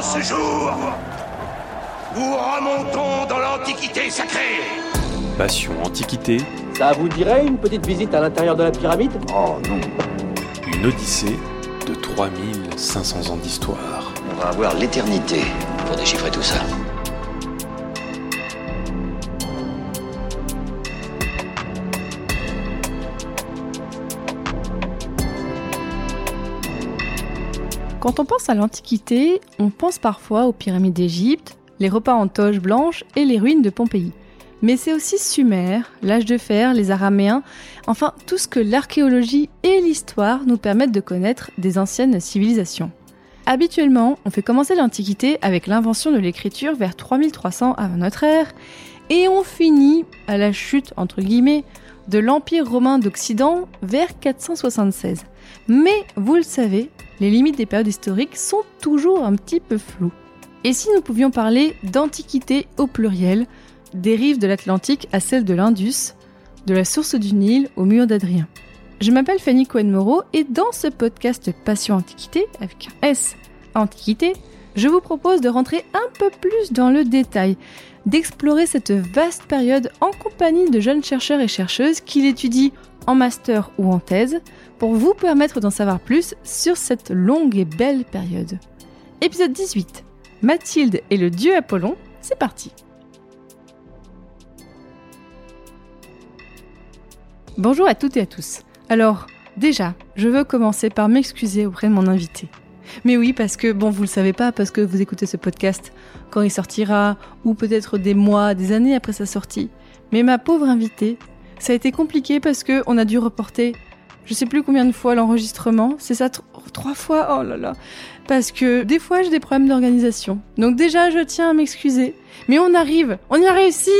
En ce jour, nous remontons dans l'Antiquité sacrée. Passion Antiquité, Ça vous dirait une petite visite à l'intérieur de la pyramide? Oh non, une odyssée de 3500 ans d'histoire. On va avoir l'éternité pour déchiffrer tout ça. Quand on pense à l'Antiquité, on pense parfois aux pyramides d'Égypte, les repas en toge blanche et les ruines de Pompéi. Mais c'est aussi Sumer, l'âge de fer, les Araméens, enfin tout ce que l'archéologie et l'histoire nous permettent de connaître des anciennes civilisations. Habituellement, on fait commencer l'Antiquité avec l'invention de l'écriture vers 3300 avant notre ère, et on finit à la chute, entre guillemets, de l'Empire romain d'Occident vers 476. Mais vous le savez, les limites des périodes historiques sont toujours un petit peu floues. Et si nous pouvions parler d'Antiquité au pluriel, des rives de l'Atlantique à celles de l'Indus, de la source du Nil au mur d'Adrien Je m'appelle Fanny Cohen-Moreau et dans ce podcast Passion Antiquité, avec un S, Antiquité, je vous propose de rentrer un peu plus dans le détail, d'explorer cette vaste période en compagnie de jeunes chercheurs et chercheuses qui l'étudient en master ou en thèse, pour vous permettre d'en savoir plus sur cette longue et belle période. Épisode 18. Mathilde et le dieu Apollon, c'est parti. Bonjour à toutes et à tous. Alors, déjà, je veux commencer par m'excuser auprès de mon invité. Mais oui, parce que, bon, vous le savez pas, parce que vous écoutez ce podcast quand il sortira, ou peut-être des mois, des années après sa sortie. Mais ma pauvre invitée, ça a été compliqué parce que on a dû reporter, je sais plus combien de fois l'enregistrement. C'est ça, tr- trois fois? Oh là là Parce que des fois j'ai des problèmes d'organisation. Donc déjà, je tiens à m'excuser. Mais on arrive, on y a réussi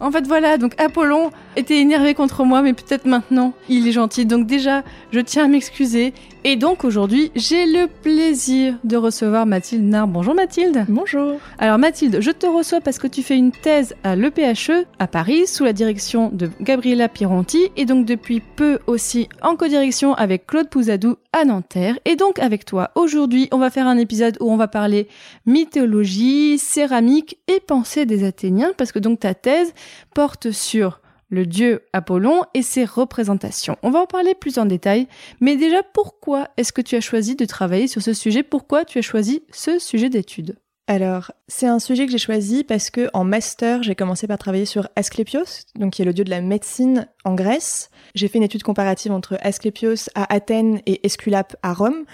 En fait, voilà, donc Apollon était énervé contre moi, mais peut-être maintenant, il est gentil. Donc déjà, je tiens à m'excuser. Et donc aujourd'hui, j'ai le plaisir de recevoir Mathilde Nard. Bonjour Mathilde Bonjour. alors Mathilde, je te reçois parce que tu fais une thèse à l'EPHE à Paris sous la direction de Gabriela Pironti et donc depuis peu aussi en codirection avec Claude Pouzadou à Nanterre. Et donc avec toi, aujourd'hui, on va faire un épisode où on va parler mythologie, céramique et pensée des Athéniens parce que donc ta thèse porte sur le dieu Apollon et ses représentations. On va en parler plus en détail, mais déjà pourquoi est-ce que tu as choisi de travailler sur ce sujet? Pourquoi tu as choisi ce sujet d'étude? Alors, c'est un sujet que j'ai choisi parce que en master, j'ai commencé par travailler sur Asclépios, donc qui est le dieu de la médecine en Grèce. J'ai fait une étude comparative entre Asclépios à Athènes et Esculape à Rome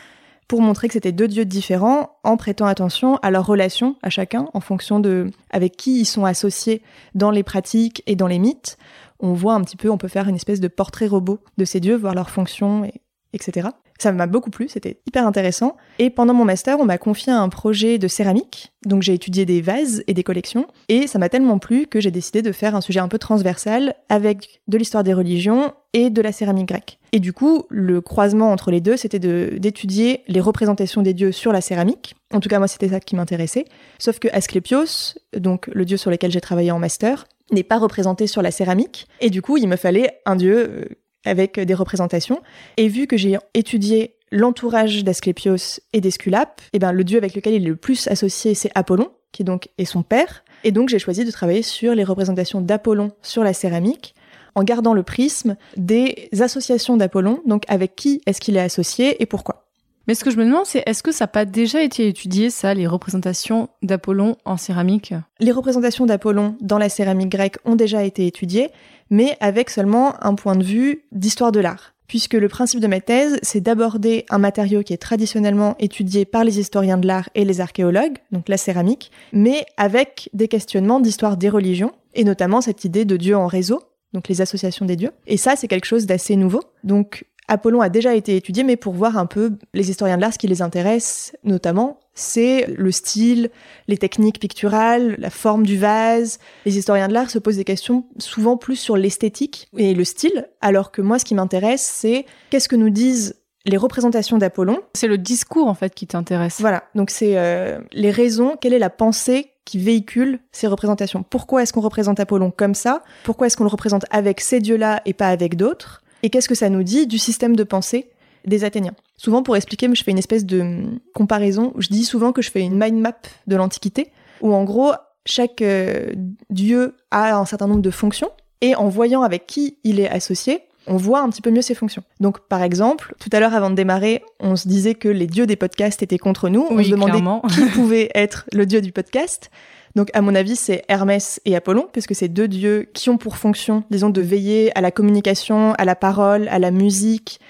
pour montrer que c'était deux dieux différents en prêtant attention à leur relation à chacun en fonction de avec qui ils sont associés dans les pratiques et dans les mythes. On voit un petit peu, on peut faire une espèce de portrait robot de ces dieux, voir leurs fonctions, et, etc. Ça m'a beaucoup plu, c'était hyper intéressant. Et pendant mon master, on m'a confié un projet de céramique. Donc j'ai étudié des vases et des collections. Et ça m'a tellement plu que j'ai décidé de faire un sujet un peu transversal avec de l'histoire des religions et de la céramique grecque. Et du coup, le croisement entre les deux, c'était d'étudier les représentations des dieux sur la céramique. En tout cas, moi, c'était ça qui m'intéressait. Sauf que Asclépios, donc le dieu sur lequel j'ai travaillé en master, n'est pas représenté sur la céramique. Et du coup, il me fallait un dieu euh, avec des représentations. Et vu que j'ai étudié l'entourage d'Asclépios et d'Esculape, eh ben, le dieu avec lequel il est le plus associé, c'est Apollon, qui donc est son père. Et donc j'ai choisi de travailler sur les représentations d'Apollon sur la céramique, en gardant le prisme des associations d'Apollon, donc avec qui est-ce qu'il est associé et pourquoi. Mais ce que je me demande, c'est est-ce que ça n'a pas déjà été étudié, ça, les représentations d'Apollon en céramique? Les représentations d'Apollon dans la céramique grecque ont déjà été étudiées, mais avec seulement un point de vue d'histoire de l'art. Puisque le principe de ma thèse, c'est d'aborder un matériau qui est traditionnellement étudié par les historiens de l'art et les archéologues, donc la céramique, mais avec des questionnements d'histoire des religions, et notamment cette idée de dieu en réseau, donc les associations des dieux. Et ça, c'est quelque chose d'assez nouveau. Donc Apollon a déjà été étudié, mais pour voir un peu les historiens de l'art, ce qui les intéresse notamment, c'est le style, les techniques picturales, la forme du vase. Les historiens de l'art se posent des questions souvent plus sur l'esthétique et le style, alors que moi, ce qui m'intéresse, c'est qu'est-ce que nous disent les représentations d'Apollon. C'est le discours, en fait, qui t'intéresse. Voilà, donc c'est euh, les raisons, quelle est la pensée qui véhicule ces représentations? Pourquoi est-ce qu'on représente Apollon comme ça? Pourquoi est-ce qu'on le représente avec ces dieux-là et pas avec d'autres? Et qu'est-ce que ça nous dit du système de pensée des Athéniens? Souvent, pour expliquer, je fais une espèce de hum, comparaison. Je dis souvent que je fais une mind map de l'Antiquité, où en gros, chaque euh, dieu a un certain nombre de fonctions, et en voyant avec qui il est associé, on voit un petit peu mieux ses fonctions. Donc, par exemple, tout à l'heure, avant de démarrer, on se disait que les dieux des podcasts étaient contre nous. on Oui, se demandait clairement. qui pouvait être le dieu du podcast. Donc, à mon avis, c'est Hermès et Apollon, parce que c'est deux dieux qui ont pour fonction, disons, de veiller à la communication, à la parole, à la musique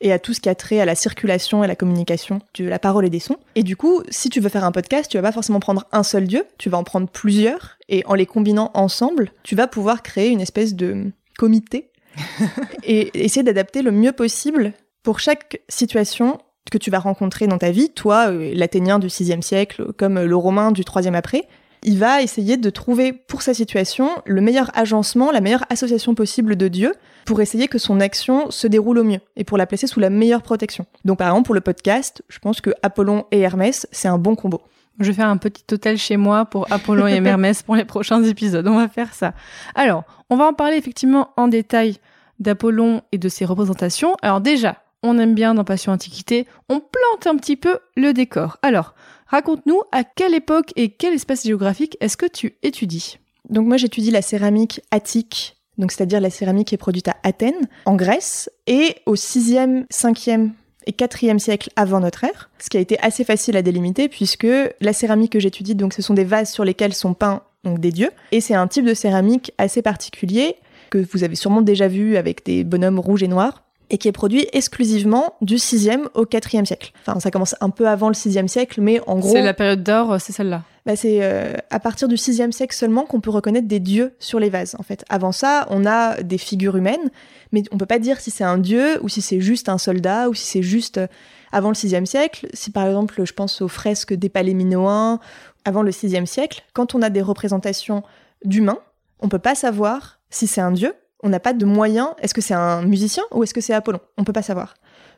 et à tout ce qui a trait à la circulation et la communication de la parole et des sons. Et du coup, si tu veux faire un podcast, tu vas pas forcément prendre un seul dieu, tu vas en prendre plusieurs, et en les combinant ensemble, tu vas pouvoir créer une espèce de comité et essayer d'adapter le mieux possible pour chaque situation que tu vas rencontrer dans ta vie, toi, euh, l'Athénien du 6e siècle, comme le Romain du 3e après, il va essayer de trouver pour sa situation le meilleur agencement, la meilleure association possible de Dieu pour essayer que son action se déroule au mieux et pour la placer sous la meilleure protection. Donc par exemple pour le podcast, je pense que Apollon et Hermès, c'est un bon combo. Je vais faire un petit hôtel chez moi pour Apollon et Hermès pour les prochains épisodes. On va faire ça. Alors, on va en parler effectivement en détail d'Apollon et de ses représentations. Alors déjà, on aime bien dans Passion Antiquité, on plante un petit peu le décor. Alors, raconte-nous à quelle époque et quel espace géographique est-ce que tu étudies? Donc moi j'étudie la céramique attique, donc c'est-à-dire la céramique qui est produite à Athènes, en Grèce, et au 6e, 5e et 4e siècle avant notre ère, ce qui a été assez facile à délimiter puisque la céramique que j'étudie, donc ce sont des vases sur lesquels sont peints des dieux, et c'est un type de céramique assez particulier que vous avez sûrement déjà vu avec des bonhommes rouges et noirs, et qui est produit exclusivement du 6e au 4e siècle. Enfin, ça commence un peu avant le 6e siècle, mais en gros... C'est la période d'or, c'est celle-là. Bah, c'est euh, à partir du 6e siècle seulement qu'on peut reconnaître des dieux sur les vases. En fait, avant ça, on a des figures humaines, mais on peut pas dire si c'est un dieu ou si c'est juste un soldat ou si c'est juste euh, avant le 6e siècle. Si par exemple, je pense aux fresques des palais minoens avant le 6e siècle, quand on a des représentations d'humains, on peut pas savoir si c'est un dieu. On n'a pas de moyen. Est-ce que c'est un musicien ou est-ce que c'est Apollon? On peut pas savoir.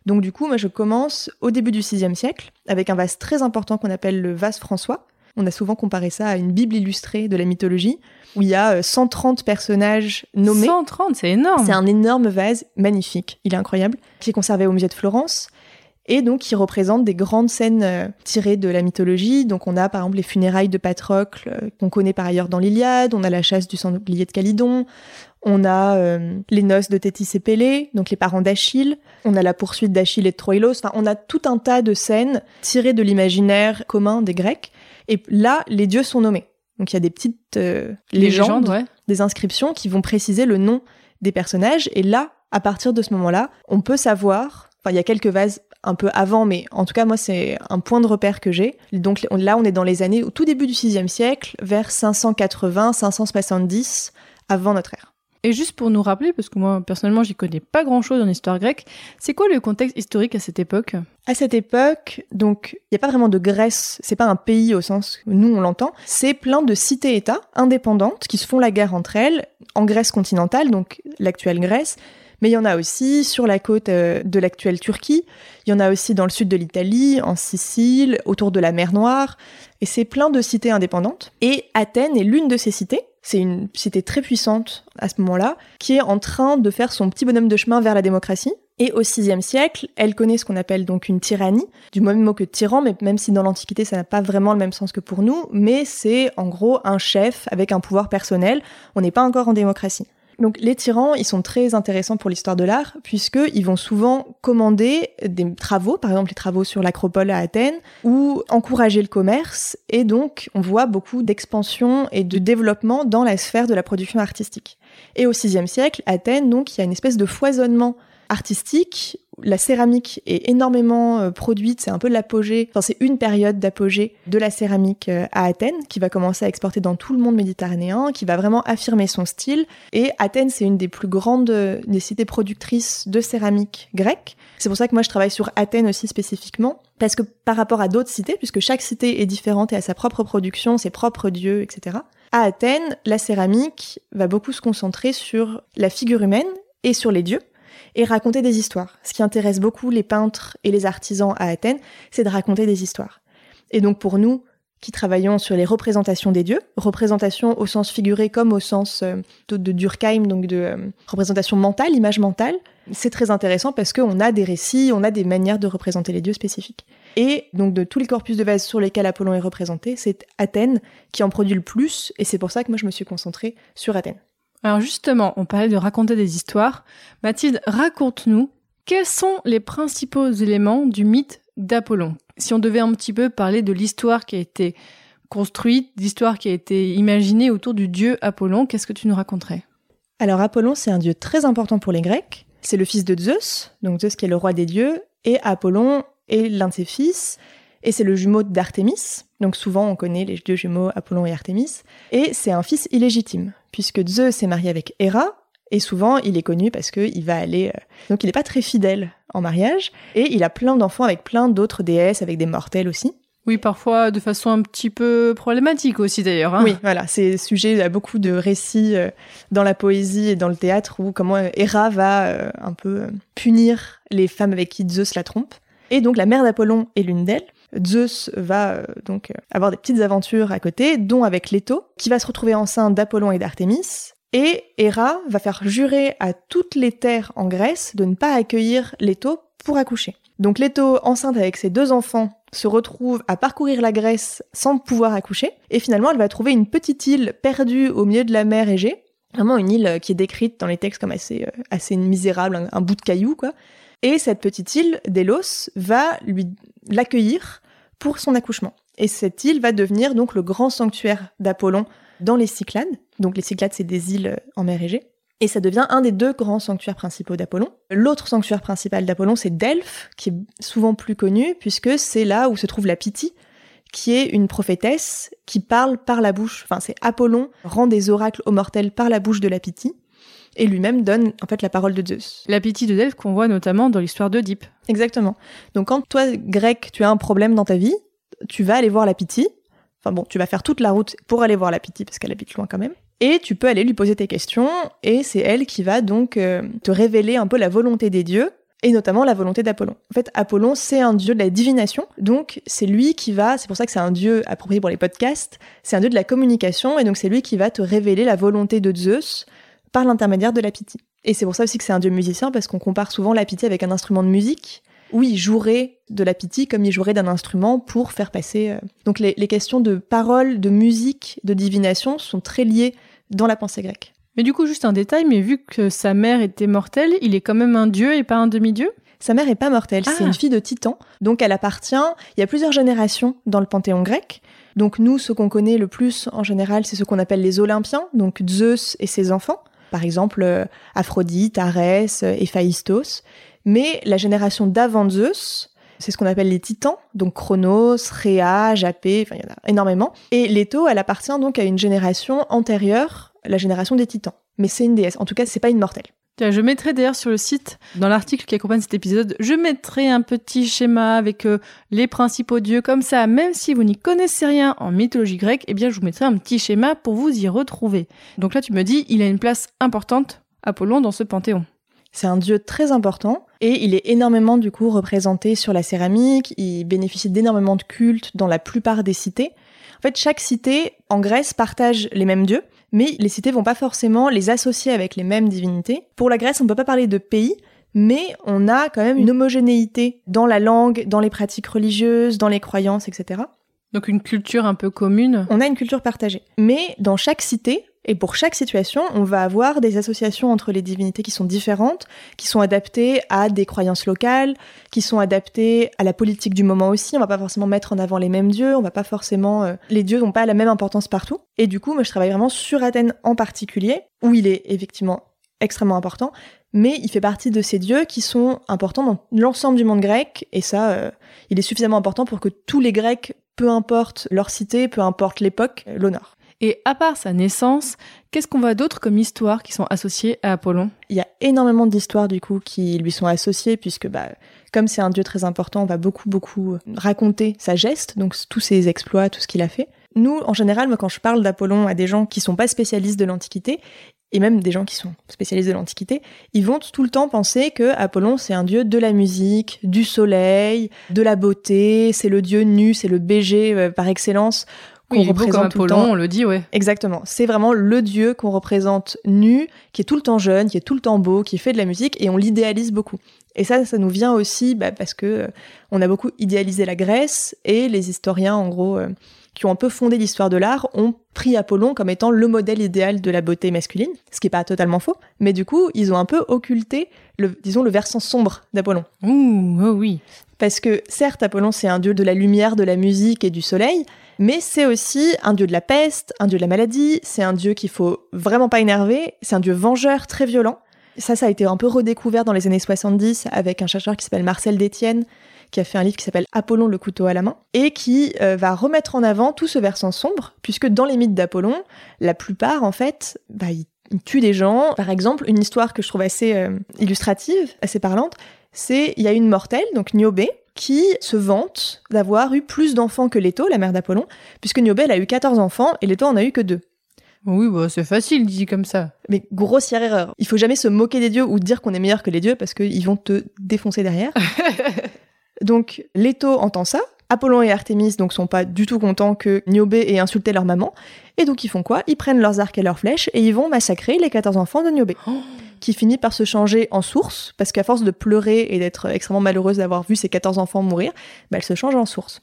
Donc du coup, moi je commence au début du 6e siècle avec un vase très important qu'on appelle le vase François. On a souvent comparé ça à une Bible illustrée de la mythologie, où il y a euh, 130 personnages nommés. 130, c'est énorme. C'est un énorme vase magnifique, il est incroyable, qui est conservé au musée de Florence, et donc qui représente des grandes scènes euh, tirées de la mythologie. Donc on a par exemple les funérailles de Patrocle, euh, qu'on connaît par ailleurs dans l'Iliade, on a la chasse du sanglier de Calydon, on a euh, les noces de Thétis et Pélée, donc les parents d'Achille, on a la poursuite d'Achille et de Troïlos, enfin on a tout un tas de scènes tirées de l'imaginaire commun des Grecs, et là les dieux sont nommés. Donc il y a des petites euh, légendes, ouais. des inscriptions qui vont préciser le nom des personnages, et là, à partir de ce moment-là, on peut savoir, enfin il y a quelques vases un peu avant, mais en tout cas moi c'est un point de repère que j'ai. Donc on- là on est dans les années au tout début du 6e siècle, vers 580-570 avant notre ère. Et juste pour nous rappeler, parce que moi personnellement j'y connais pas grand chose en histoire grecque, c'est quoi le contexte historique à cette époque? À cette époque, donc, il n'y a pas vraiment de Grèce, c'est pas un pays au sens que nous on l'entend, c'est plein de cités-États indépendantes qui se font la guerre entre elles, en Grèce continentale, donc l'actuelle Grèce, mais il y en a aussi sur la côte euh, de l'actuelle Turquie, il y en a aussi dans le sud de l'Italie, en Sicile, autour de la mer Noire, et c'est plein de cités indépendantes. Et Athènes est l'une de ces cités, c'est une cité très puissante à ce moment-là, qui est en train de faire son petit bonhomme de chemin vers la démocratie. Et au VIe siècle, elle connaît ce qu'on appelle donc une tyrannie, du même mot que tyran, mais même si dans l'Antiquité ça n'a pas vraiment le même sens que pour nous, mais c'est en gros un chef avec un pouvoir personnel. On n'est pas encore en démocratie. Donc les tyrans, ils sont très intéressants pour l'histoire de l'art, puisqu'ils vont souvent commander des travaux, par exemple les travaux sur l'acropole à Athènes, ou encourager le commerce, et donc on voit beaucoup d'expansion et de développement dans la sphère de la production artistique. Et au VIe siècle, Athènes, donc, il y a une espèce de foisonnement artistique. La céramique est énormément euh, produite, c'est un peu l'apogée, enfin c'est une période d'apogée de la céramique euh, à Athènes qui va commencer à exporter dans tout le monde méditerranéen, qui va vraiment affirmer son style. Et Athènes, c'est une des plus grandes euh, des cités productrices de céramique grecque. C'est pour ça que moi je travaille sur Athènes aussi spécifiquement, parce que par rapport à d'autres cités, puisque chaque cité est différente et a sa propre production, ses propres dieux, etc. À Athènes, la céramique va beaucoup se concentrer sur la figure humaine et sur les dieux et raconter des histoires. Ce qui intéresse beaucoup les peintres et les artisans à Athènes, c'est de raconter des histoires. Et donc pour nous, qui travaillons sur les représentations des dieux, représentations au sens figuré comme au sens euh, de, Durkheim, donc de euh, représentation mentale, image mentale. C'est très intéressant parce qu'on a des récits, on a des manières de représenter les dieux spécifiques. Et donc de tous les corpus de vase sur lesquels Apollon est représenté, c'est Athènes qui en produit le plus, et c'est pour ça que moi je me suis concentrée sur Athènes. Alors justement, on parlait de raconter des histoires. Mathilde, raconte-nous quels sont les principaux éléments du mythe d'Apollon? Si on devait un petit peu parler de l'histoire qui a été construite, l'histoire qui a été imaginée autour du dieu Apollon, qu'est-ce que tu nous raconterais? Alors Apollon, c'est un dieu très important pour les Grecs. C'est le fils de Zeus, donc Zeus qui est le roi des dieux, et Apollon est l'un de ses fils, et c'est le jumeau d'Artémis. Donc souvent on connaît les deux jumeaux Apollon et Artémis, et c'est un fils illégitime, puisque Zeus est marié avec Héra, et souvent, il est connu parce qu'il va aller. Euh, donc, il n'est pas très fidèle en mariage. Et il a plein d'enfants avec plein d'autres déesses, avec des mortels aussi. Oui, parfois de façon un petit peu problématique aussi d'ailleurs. Hein. Oui, voilà, c'est sujet à beaucoup de récits euh, dans la poésie et dans le théâtre où comment euh, Héra va un peu punir les femmes avec qui Zeus la trompe. Et donc la mère d'Apollon est l'une d'elles. Zeus va donc avoir des petites aventures à côté, dont avec Leto, qui va se retrouver enceinte d'Apollon et d'Artémis, et Héra va faire jurer à toutes les terres en Grèce de ne pas accueillir Leto pour accoucher. Donc Leto, enceinte avec ses deux enfants, se retrouve à parcourir la Grèce sans pouvoir accoucher, et finalement elle va trouver une petite île perdue au milieu de la mer Égée, vraiment une île qui est décrite dans les textes comme assez, euh, assez misérable, un, bout de caillou quoi. Et cette petite île, Délos, va lui l'accueillir pour son accouchement. Et cette île va devenir donc le grand sanctuaire d'Apollon dans les Cyclades. Donc les Cyclades, c'est des îles en mer Égée. Et ça devient un des deux grands sanctuaires principaux d'Apollon. L'autre sanctuaire principal d'Apollon, c'est Delphes, qui est souvent plus connu, puisque c'est là où se trouve la Pythie, qui est une prophétesse qui parle par la bouche. Enfin, c'est Apollon rend des oracles aux mortels par la bouche de la Pythie, et lui-même donne en fait la parole de Zeus. La Pythie de Delphes qu'on voit notamment dans l'histoire d'Oedipe. Exactement. Donc quand toi, grec, tu as un problème dans ta vie, tu vas aller voir la Pythie, Enfin bon, tu vas faire toute la route pour aller voir la Pythie parce qu'elle habite loin quand même. Et tu peux aller lui poser tes questions et c'est elle qui va donc euh, te révéler un peu la volonté des dieux et notamment la volonté d'Apollon. En fait, Apollon, c'est un dieu de la divination, donc c'est lui qui va, c'est pour ça que c'est un dieu approprié pour les podcasts, c'est un dieu de la communication, et donc c'est lui qui va te révéler la volonté de Zeus par l'intermédiaire de la Pythie. Et c'est pour ça aussi que c'est un dieu musicien, parce qu'on compare souvent la Pythie avec un instrument de musique, oui, il jouerait de la pitié comme il jouerait d'un instrument pour faire passer. Euh. Donc les, questions de parole, de musique, de divination sont très liées dans la pensée grecque. Mais du coup, juste un détail, mais vu que sa mère était mortelle, il est quand même un dieu et pas un demi-dieu? Sa mère est pas mortelle, c'est Ah. une fille de Titan, donc elle appartient. Il y a plusieurs générations dans le panthéon grec. Donc nous, ce qu'on connaît le plus en général, c'est ce qu'on appelle les Olympiens, donc Zeus et ses enfants. Par exemple, euh, Aphrodite, Arès, euh, Héphaïstos. Mais la génération d'avant Zeus, c'est ce qu'on appelle les titans, donc Chronos, Rhea, Japé, enfin il y en a énormément. Et Leto, elle appartient donc à une génération antérieure, la génération des titans. Mais c'est une déesse, en tout cas c'est pas une mortelle. Je mettrai d'ailleurs sur le site, dans l'article qui accompagne cet épisode, je mettrai un petit schéma avec euh, les principaux dieux. Comme ça, même si vous n'y connaissez rien en mythologie grecque, eh bien je vous mettrai un petit schéma pour vous y retrouver. Donc là, tu me dis, il a une place importante, Apollon, dans ce panthéon. C'est un dieu très important et il est énormément du coup représenté sur la céramique, il bénéficie d'énormément de cultes dans la plupart des cités. En fait, chaque cité en Grèce partage les mêmes dieux, mais les cités vont pas forcément les associer avec les mêmes divinités. Pour la Grèce, on peut pas parler de pays, mais on a quand même une homogénéité dans la langue, dans les pratiques religieuses, dans les croyances, etc. Donc une culture un peu commune. On a une culture partagée. Mais dans chaque cité, et pour chaque situation, on va avoir des associations entre les divinités qui sont différentes, qui sont adaptées à des croyances locales, qui sont adaptées à la politique du moment aussi. On va pas forcément mettre en avant les mêmes dieux, on va pas forcément... euh, les dieux n'ont pas la même importance partout. Et du coup, moi, je travaille vraiment sur Athènes en particulier, où il est effectivement extrêmement important, mais il fait partie de ces dieux qui sont importants dans l'ensemble du monde grec, et ça, euh, il est suffisamment important pour que tous les Grecs, peu importe leur cité, peu importe l'époque, euh, l'honorent. Et à part sa naissance, qu'est-ce qu'on voit d'autre comme histoires qui sont associées à Apollon? Il y a énormément d'histoires du coup qui lui sont associées puisque bah comme c'est un dieu très important, on va beaucoup beaucoup raconter sa geste, donc tous ses exploits, tout ce qu'il a fait. Nous, en général, moi, quand je parle d'Apollon à des gens qui sont pas spécialistes de l'Antiquité, et même des gens qui sont spécialisés de l'Antiquité, ils vont tout le temps penser que Apollon c'est un dieu de la musique, du soleil, de la beauté, c'est le dieu nu, c'est le BG euh, par excellence qu'on Oui, représente comme tout le Apollon, temps. on le dit, ouais. Exactement, c'est vraiment le dieu qu'on représente nu, qui est tout le temps jeune, qui est tout le temps beau, qui fait de la musique et on l'idéalise beaucoup. Et ça, ça nous vient aussi bah, parce que euh, on a beaucoup idéalisé la Grèce et les historiens, en gros, euh, qui ont un peu fondé l'histoire de l'art, ont pris Apollon comme étant le modèle idéal de la beauté masculine, ce qui est pas totalement faux. Mais du coup, ils ont un peu occulté, le, disons, le versant sombre d'Apollon. Ouh, oh oui. Parce que certes, Apollon, c'est un dieu de la lumière, de la musique et du soleil, mais c'est aussi un dieu de la peste, un dieu de la maladie, c'est un dieu qu'il faut vraiment pas énerver, c'est un dieu vengeur très violent. Ça, ça a été un peu redécouvert dans les années 70 avec un chercheur qui s'appelle Marcel Détienne, qui a fait un livre qui s'appelle Apollon le couteau à la main, et qui euh, va remettre en avant tout ce versant sombre, puisque dans les mythes d'Apollon, la plupart, en fait, bah, ils tuent des gens. Par exemple, une histoire que je trouve assez euh, illustrative, assez parlante, c'est il y a une mortelle, donc Niobé, qui se vante d'avoir eu plus d'enfants que Leto, la mère d'Apollon, puisque Niobé, elle a eu 14 enfants et Leto en a eu que deux. Oui, bah, c'est facile dit comme ça. Mais grossière erreur. Il faut jamais se moquer des dieux ou dire qu'on est meilleur que les dieux parce qu'ils vont te défoncer derrière. donc Leto entend ça. Apollon et Artémis donc sont pas du tout contents que Niobé ait insulté leur maman. Et donc ils font quoi? Ils prennent leurs arcs et leurs flèches et ils vont massacrer les 14 enfants de Niobé. Qui finit par se changer en source, parce qu'à force de pleurer et d'être extrêmement malheureuse d'avoir vu ses 14 enfants mourir, bah, elle se change en source.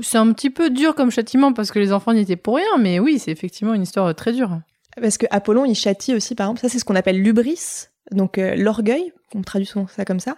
C'est un petit peu dur comme châtiment parce que les enfants n'y étaient pour rien, mais oui, c'est effectivement une histoire très dure. Parce que Apollon, il châtie aussi, par exemple, ça c'est ce qu'on appelle l'ubris, donc euh, l'orgueil, on traduit souvent ça comme ça,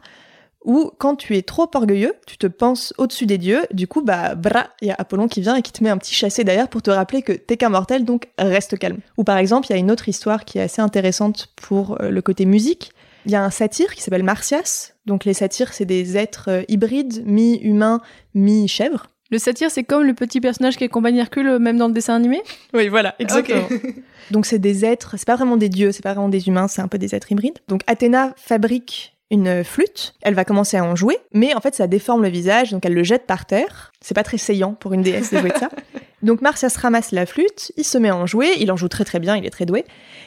où quand tu es trop orgueilleux, tu te penses au-dessus des dieux, du coup, bah, bra, il y a Apollon qui vient et qui te met un petit chassé derrière pour te rappeler que t'es qu'un mortel, donc reste calme. Ou par exemple, il y a une autre histoire qui est assez intéressante pour euh, le côté musique. Il y a un satyre qui s'appelle Martias, donc les satyres, c'est des êtres euh, hybrides, mi-humains, mi-chèvres. Le satyre, c'est comme le petit personnage qui accompagne Hercule, même dans le dessin animé? Oui, voilà, exactement. Donc c'est des êtres, c'est pas vraiment des dieux, c'est pas vraiment des humains, c'est un peu des êtres hybrides. Donc Athéna fabrique une flûte, elle va commencer à en jouer, mais en fait ça déforme le visage, donc elle le jette par terre. C'est pas très saillant pour une déesse de jouer de ça. Donc Martias ramasse la flûte, il se met à en jouer, il en joue très très bien, il est très doué.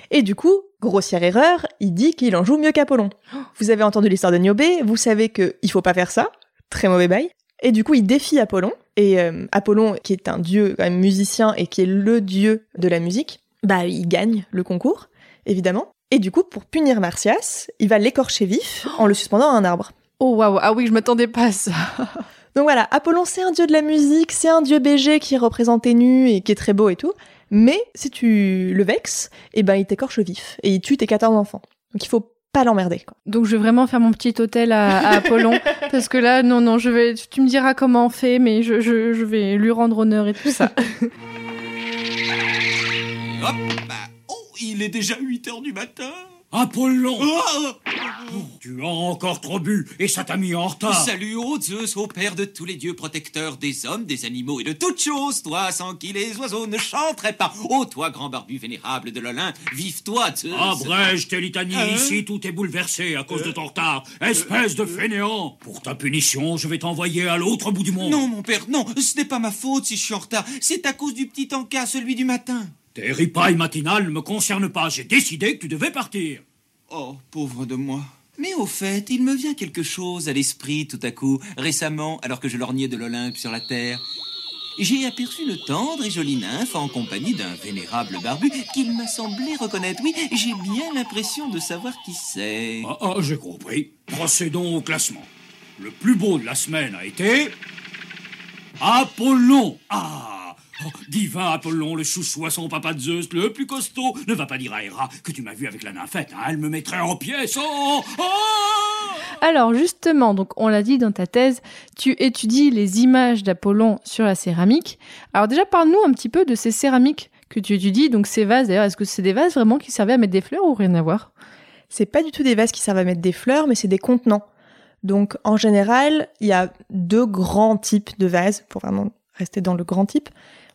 Et du coup, grossière erreur, il dit qu'il en joue mieux qu'Apollon. Vous avez entendu l'histoire de Niobé, vous savez que il faut pas faire ça, très mauvais bail. Et du coup, il défie Apollon. Et euh, Apollon, qui est un dieu quand même musicien et qui est le dieu de la musique, bah il gagne le concours, évidemment. Et du coup, pour punir Martias, il va l'écorcher vif en le suspendant à un arbre. Oh waouh, ah oui, je m'attendais pas à ça. Donc voilà, Apollon, c'est un dieu de la musique, c'est un dieu BG qui est représenté nu et qui est très beau et tout. Mais si tu le vexes, eh ben il t'écorche vif et il tue tes 14 enfants. Donc il faut pas l'emmerder. quoi. Donc je vais vraiment faire mon petit hôtel à, à Apollon parce que là, non, non, je vais. Tu me diras comment on fait, mais je, je, je vais lui rendre honneur et tout ça. Hop, il est déjà 8 heures du matin. Apollon Ah Tu as encore trop bu et ça t'a mis en retard. Salut, ô Zeus, ô père de tous les dieux protecteurs des hommes, des animaux et de toutes choses, toi sans qui les oiseaux ne chanteraient pas. Ô toi, grand barbu vénérable de l'Olympe, vive-toi, Zeus. Abrège tes litanies, Hein ici tout est bouleversé à cause de ton retard. Espèce de fainéant Pour ta punition, je vais t'envoyer à l'autre bout du monde. Non, mon père, non, ce n'est pas ma faute si je suis en retard. C'est à cause du petit encas, celui du matin. Tes ripailles matinales ne me concernent pas, j'ai décidé que tu devais partir. Oh, pauvre de moi. Mais au fait, il me vient quelque chose à l'esprit tout à coup, récemment, alors que je lorgnais de l'Olympe sur la terre. J'ai aperçu une tendre et jolie nymphe en compagnie d'un vénérable barbu qu'il m'a semblé reconnaître. Oui, j'ai bien l'impression de savoir qui c'est. Ah, ah, j'ai compris. Procédons au classement. Le plus beau de la semaine a été... Apollon Ah Oh, divin Apollon, le chouchou à son papa de Zeus, le plus costaud, ne va pas dire à Héra que tu m'as vu avec la nymphette, hein, elle me mettrait en pièces. Oh, oh Alors justement, donc on l'a dit dans ta thèse, tu étudies les images d'Apollon sur la céramique. Alors déjà parle-nous un petit peu de ces céramiques que tu étudies, donc ces vases d'ailleurs, est-ce que c'est des vases vraiment qui servaient à mettre des fleurs ou rien à voir? C'est pas du tout des vases qui servent à mettre des fleurs, mais c'est des contenants. Donc en général, il y a deux grands types de vases, pour vraiment rester dans le grand type.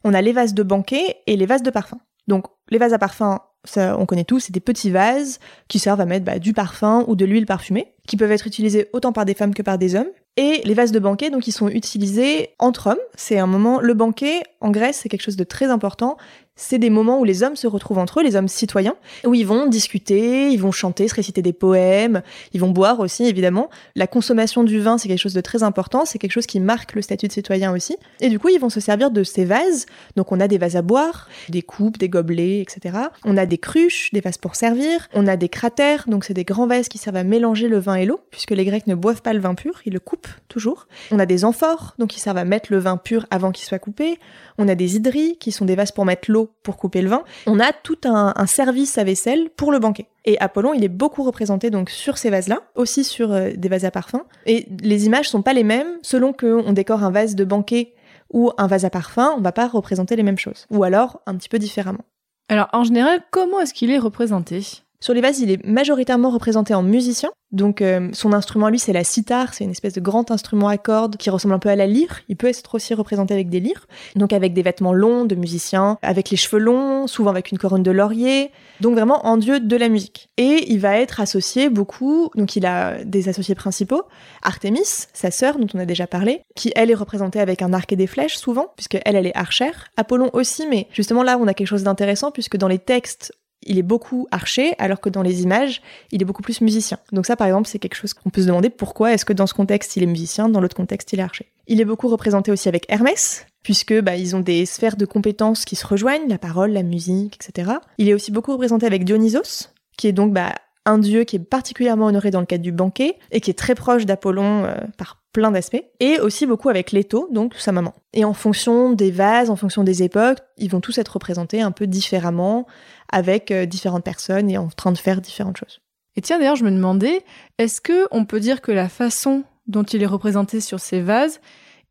On a les vases de banquet et les vases de parfum. Donc les vases à parfum, on connaît tous, c'est des petits vases qui servent à mettre bah, du parfum ou de l'huile parfumée, qui peuvent être utilisés autant par des femmes que par des hommes. Et les vases de banquet, donc, ils sont utilisés entre hommes. C'est un moment, le banquet, en Grèce, c'est quelque chose de très important. C'est des moments où les hommes se retrouvent entre eux, les hommes citoyens, où ils vont discuter, ils vont chanter, se réciter des poèmes, ils vont boire aussi, évidemment. La consommation du vin, c'est quelque chose de très important, c'est quelque chose qui marque le statut de citoyen aussi. Et du coup, ils vont se servir de ces vases. Donc, on a des vases à boire, des coupes, des gobelets, etc. On a des cruches, des vases pour servir. On a des cratères, donc c'est des grands vases qui servent à mélanger le vin et l'eau, puisque les Grecs ne boivent pas le vin pur, ils le coupent toujours. On a des amphores, donc qui servent à mettre le vin pur avant qu'il soit coupé. On a des hydries, qui sont des vases pour mettre l'eau pour couper le vin. On a tout un, service à vaisselle pour le banquet. Et Apollon, il est beaucoup représenté donc sur ces vases-là, aussi sur euh, des vases à parfum. Et les images sont pas les mêmes selon qu'on décore un vase de banquet ou un vase à parfum, on va pas représenter les mêmes choses. Ou alors un petit peu différemment. Alors en général, comment est-ce qu'il est représenté? Sur les vases, il est majoritairement représenté en musicien. Donc euh, son instrument, lui, c'est la sitar, c'est une espèce de grand instrument à cordes qui ressemble un peu à la lyre. Il peut être aussi représenté avec des lyres, donc avec des vêtements longs de musicien, avec les cheveux longs, souvent avec une couronne de laurier, donc vraiment en dieu de la musique. Et il va être associé beaucoup, donc il a des associés principaux, Artémis, sa sœur dont on a déjà parlé, qui elle est représentée avec un arc et des flèches souvent, puisque elle, elle est archère. Apollon aussi, mais justement là, on a quelque chose d'intéressant puisque dans les textes, il est beaucoup archer, alors que dans les images, il est beaucoup plus musicien. Donc ça, par exemple, c'est quelque chose qu'on peut se demander pourquoi est-ce que dans ce contexte, il est musicien, dans l'autre contexte, il est archer. Il est beaucoup représenté aussi avec Hermès, puisque bah, ils ont des sphères de compétences qui se rejoignent, la parole, la musique, etc. Il est aussi beaucoup représenté avec Dionysos, qui est donc bah, un dieu qui est particulièrement honoré dans le cadre du banquet et qui est très proche d'Apollon euh, par plein d'aspects, et aussi beaucoup avec Leto, donc sa maman. Et en fonction des vases, en fonction des époques, ils vont tous être représentés un peu différemment, avec euh, différentes personnes et en train de faire différentes choses. Et tiens, d'ailleurs, je me demandais, est-ce que on peut dire que la façon dont il est représenté sur ces vases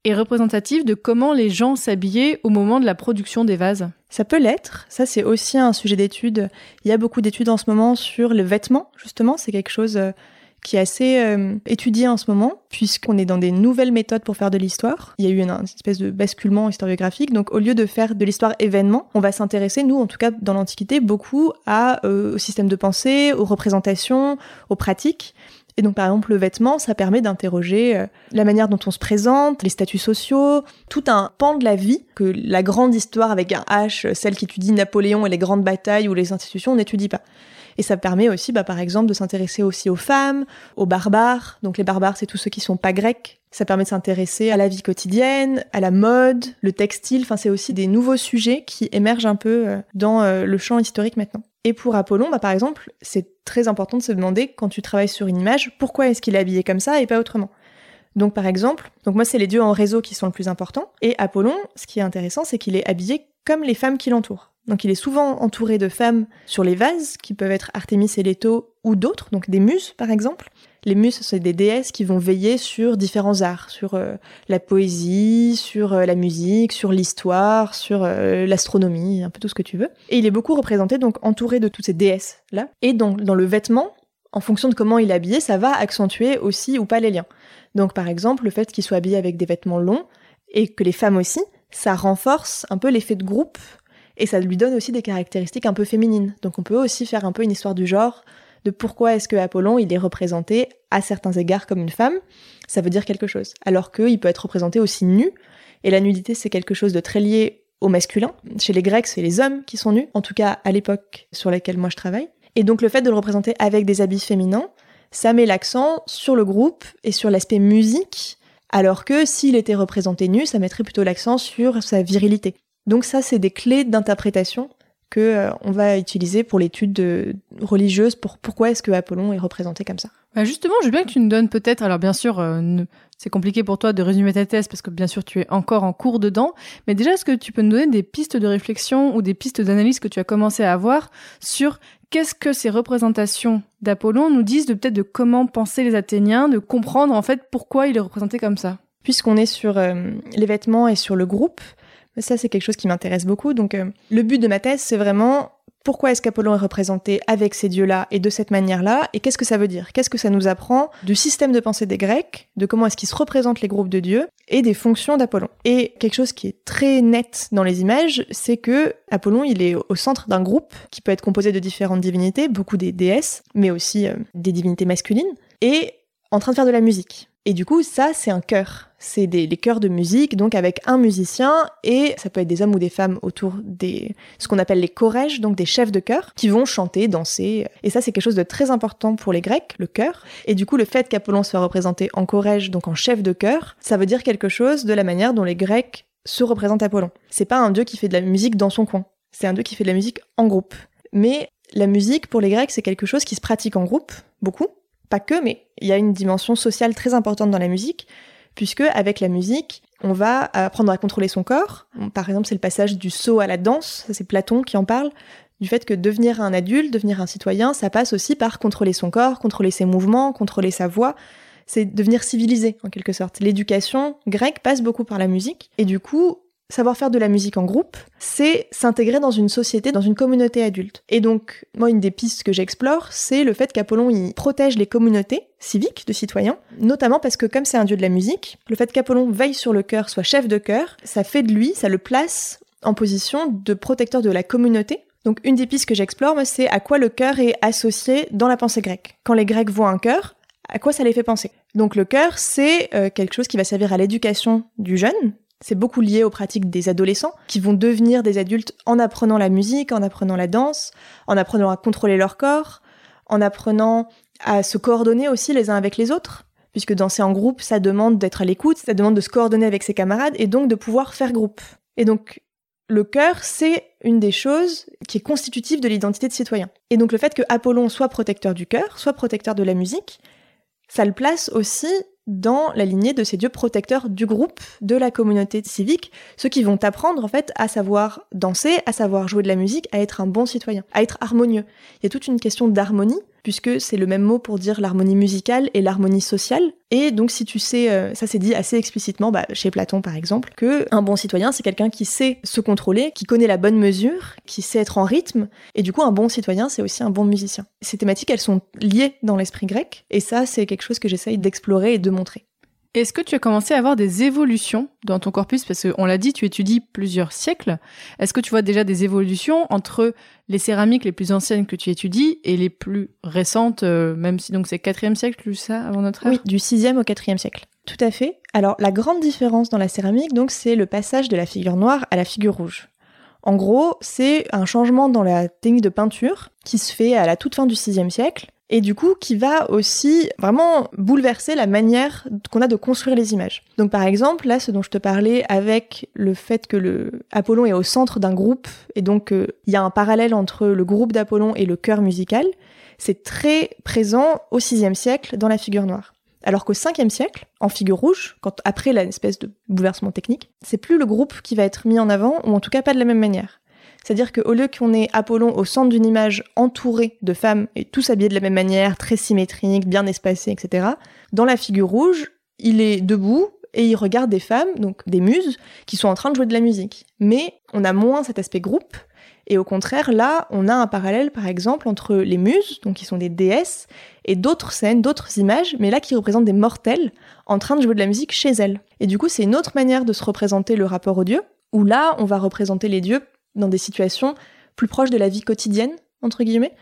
est représentative de comment les gens s'habillaient au moment de la production des vases? Ça peut l'être. Ça, c'est aussi un sujet d'étude. Il y a beaucoup d'études en ce moment sur le vêtement, justement. C'est quelque chose euh, qui est assez euh, étudié en ce moment, puisqu'on est dans des nouvelles méthodes pour faire de l'histoire. Il y a eu une, espèce de basculement historiographique. Donc, au lieu de faire de l'histoire événement, on va s'intéresser, nous, en tout cas dans l'Antiquité, beaucoup à, euh, au système de pensée, aux représentations, aux pratiques. Et donc, par exemple, le vêtement, ça permet d'interroger euh, la manière dont on se présente, les statuts sociaux, tout un pan de la vie que la grande histoire avec un H, celle qui étudie Napoléon et les grandes batailles ou les institutions, on n'étudie pas. Et ça permet aussi, bah, par exemple, de s'intéresser aussi aux femmes, aux barbares. Donc les barbares, c'est tous ceux qui sont pas grecs. Ça permet de s'intéresser à la vie quotidienne, à la mode, le textile. Enfin, c'est aussi des nouveaux sujets qui émergent un peu euh, dans euh, le champ historique maintenant. Et pour Apollon, bah, par exemple, c'est très important de se demander, quand tu travailles sur une image, pourquoi est-ce qu'il est habillé comme ça et pas autrement? Donc par exemple, donc moi c'est les dieux en réseau qui sont le plus importants, et Apollon, ce qui est intéressant, c'est qu'il est habillé comme les femmes qui l'entourent. Donc il est souvent entouré de femmes sur les vases, qui peuvent être Artémis et Leto ou d'autres, donc des muses par exemple. Les muses, c'est des déesses qui vont veiller sur différents arts, sur euh, la poésie, sur euh, la musique, sur l'histoire, sur euh, l'astronomie, un peu tout ce que tu veux. Et il est beaucoup représenté, donc entouré de toutes ces déesses-là. Et donc dans le vêtement, en fonction de comment il est habillé, ça va accentuer aussi ou pas les liens. Donc par exemple, le fait qu'il soit habillé avec des vêtements longs, et que les femmes aussi, ça renforce un peu l'effet de groupe et ça lui donne aussi des caractéristiques un peu féminines. Donc on peut aussi faire un peu une histoire du genre, de pourquoi est-ce que Apollon, il est représenté à certains égards comme une femme, ça veut dire quelque chose. Alors qu'il peut être représenté aussi nu, et la nudité c'est quelque chose de très lié au masculin. Chez les Grecs, c'est les hommes qui sont nus, en tout cas à l'époque sur laquelle moi je travaille. Et donc le fait de le représenter avec des habits féminins, ça met l'accent sur le groupe et sur l'aspect musique, alors que s'il était représenté nu, ça mettrait plutôt l'accent sur sa virilité. Donc ça, c'est des clés d'interprétation que euh, on va utiliser pour l'étude religieuse pour pourquoi est-ce que Apollon est représenté comme ça. Bah justement, je veux bien que tu nous donnes peut-être, alors bien sûr, euh, c'est compliqué pour toi de résumer ta thèse parce que bien sûr tu es encore en cours dedans, mais déjà est-ce que tu peux nous donner des pistes de réflexion ou des pistes d'analyse que tu as commencé à avoir sur qu'est-ce que ces représentations d'Apollon nous disent de peut-être de comment penser les Athéniens, de comprendre en fait pourquoi il est représenté comme ça? Puisqu'on est sur euh, les vêtements et sur le groupe, ça, c'est quelque chose qui m'intéresse beaucoup. Donc, euh, le but de ma thèse, c'est vraiment pourquoi est-ce qu'Apollon est représenté avec ces dieux-là et de cette manière-là, et qu'est-ce que ça veut dire? Qu'est-ce que ça nous apprend du système de pensée des Grecs, de comment est-ce qu'ils se représentent les groupes de dieux, et des fonctions d'Apollon? Et quelque chose qui est très net dans les images, c'est que Apollon, il est au centre d'un groupe qui peut être composé de différentes divinités, beaucoup des déesses, mais aussi euh, des divinités masculines, et en train de faire de la musique. Et du coup, ça, c'est un chœur c'est des chœurs de musique, donc avec un musicien et ça peut être des hommes ou des femmes autour des ce qu'on appelle les chorèges, donc des chefs de chœur, qui vont chanter, danser. Et ça, c'est quelque chose de très important pour les Grecs, le chœur. Et du coup, le fait qu'Apollon soit représenté en chorège, donc en chef de chœur, ça veut dire quelque chose de la manière dont les Grecs se représentent Apollon. C'est pas un dieu qui fait de la musique dans son coin. C'est un dieu qui fait de la musique en groupe. Mais la musique, pour les Grecs, c'est quelque chose qui se pratique en groupe, beaucoup. Pas que, mais il y a une dimension sociale très importante dans la musique, puisque avec la musique, on va apprendre à contrôler son corps. Par exemple, c'est le passage du saut à la danse, c'est Platon qui en parle, du fait que devenir un adulte, devenir un citoyen, ça passe aussi par contrôler son corps, contrôler ses mouvements, contrôler sa voix. C'est devenir civilisé, en quelque sorte. L'éducation grecque passe beaucoup par la musique, et du coup, Savoir faire de la musique en groupe, c'est s'intégrer dans une société, dans une communauté adulte. Et donc, moi, une des pistes que j'explore, c'est le fait qu'Apollon y protège les communautés civiques de citoyens, notamment parce que comme c'est un dieu de la musique, le fait qu'Apollon veille sur le cœur, soit chef de chœur, ça fait de lui, ça le place en position de protecteur de la communauté. Donc, une des pistes que j'explore, c'est à quoi le cœur est associé dans la pensée grecque. Quand les Grecs voient un cœur, à quoi ça les fait penser? Donc, le cœur, c'est euh, quelque chose qui va servir à l'éducation du jeune, c'est beaucoup lié aux pratiques des adolescents qui vont devenir des adultes en apprenant la musique, en apprenant la danse, en apprenant à contrôler leur corps, en apprenant à se coordonner aussi les uns avec les autres, puisque danser en groupe, ça demande d'être à l'écoute, ça demande de se coordonner avec ses camarades et donc de pouvoir faire groupe. Et donc, le cœur, c'est une des choses qui est constitutive de l'identité de citoyen. Et donc le fait que Apollon soit protecteur du cœur, soit protecteur de la musique, ça le place aussi dans la lignée de ces dieux protecteurs du groupe, de la communauté civique, ceux qui vont t'apprendre en fait à savoir danser, à savoir jouer de la musique, à être un bon citoyen, à être harmonieux. Il y a toute une question d'harmonie puisque c'est le même mot pour dire l'harmonie musicale et l'harmonie sociale. Et donc si tu sais, euh, ça c'est dit assez explicitement bah, chez Platon par exemple, que un bon citoyen c'est quelqu'un qui sait se contrôler, qui connaît la bonne mesure, qui sait être en rythme, et du coup un bon citoyen c'est aussi un bon musicien. Ces thématiques elles sont liées dans l'esprit grec, et ça c'est quelque chose que j'essaye d'explorer et de montrer. Est-ce que tu as commencé à avoir des évolutions dans ton corpus? Parce qu'on l'a dit, tu étudies plusieurs siècles. Est-ce que tu vois déjà des évolutions entre les céramiques les plus anciennes que tu étudies et les plus récentes, euh, même si donc c'est 4e siècle, ça, avant notre ère? Oui, du 6e au 4e siècle. Tout à fait. Alors, la grande différence dans la céramique, donc, c'est le passage de la figure noire à la figure rouge. En gros, c'est un changement dans la technique de peinture qui se fait à la toute fin du 6e siècle et du coup qui va aussi vraiment bouleverser la manière qu'on a de construire les images. Donc par exemple, là ce dont je te parlais avec le fait que le Apollon est au centre d'un groupe et donc il y a un parallèle entre le groupe d'Apollon et le chœur musical, c'est très présent au VIe siècle dans la figure noire. Alors qu'au 5e siècle, en figure rouge, quand après l'espèce de bouleversement technique, c'est plus le groupe qui va être mis en avant, ou en tout cas pas de la même manière. C'est-à-dire qu'au lieu qu'on ait Apollon au centre d'une image entourée de femmes et tous habillés de la même manière, très symétrique, bien espacés, etc., dans la figure rouge, il est debout et il regarde des femmes, donc des muses, qui sont en train de jouer de la musique. Mais on a moins cet aspect groupe, et au contraire, là, on a un parallèle, par exemple, entre les muses, donc qui sont des déesses, et d'autres scènes, d'autres images, mais là qui représentent des mortels en train de jouer de la musique chez elles. Et du coup, c'est une autre manière de se représenter le rapport aux dieux, où là, on va représenter les dieux dans des situations plus proches de la vie quotidienne, entre guillemets.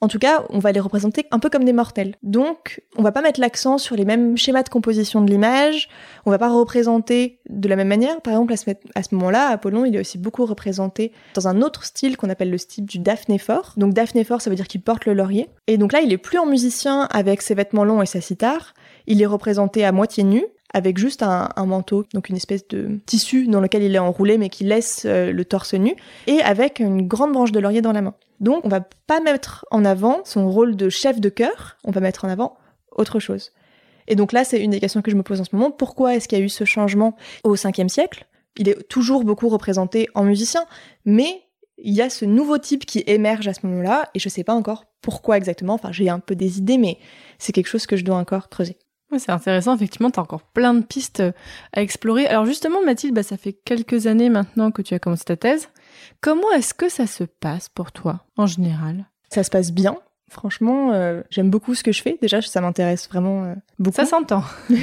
En tout cas, on va les représenter un peu comme des mortels. Donc, on va pas mettre l'accent sur les mêmes schémas de composition de l'image, on va pas représenter de la même manière. Par exemple, à ce, moment-là, Apollon, il est aussi beaucoup représenté dans un autre style qu'on appelle le style du daphnéphore. Donc, daphnéphore, ça veut dire qu'il porte le laurier. Et donc là, il est plus en musicien avec ses vêtements longs et sa cithare. Il est représenté à moitié nu, avec juste un, manteau, donc une espèce de tissu dans lequel il est enroulé mais qui laisse euh, le torse nu, et avec une grande branche de laurier dans la main. Donc on va pas mettre en avant son rôle de chef de chœur, on va mettre en avant autre chose. Et donc là, c'est une des questions que je me pose en ce moment. Pourquoi est-ce qu'il y a eu ce changement au 5e siècle? Il est toujours beaucoup représenté en musicien, mais il y a ce nouveau type qui émerge à ce moment-là, et je sais pas encore pourquoi exactement. Enfin, j'ai un peu des idées, mais c'est quelque chose que je dois encore creuser. C'est intéressant, effectivement, tu as encore plein de pistes euh, à explorer. Alors justement, Mathilde, bah, ça fait quelques années maintenant que tu as commencé ta thèse. Comment est-ce que ça se passe pour toi, en général? Ça se passe bien. Franchement, euh, j'aime beaucoup ce que je fais. Déjà, ça m'intéresse vraiment euh, beaucoup. Ça s'entend.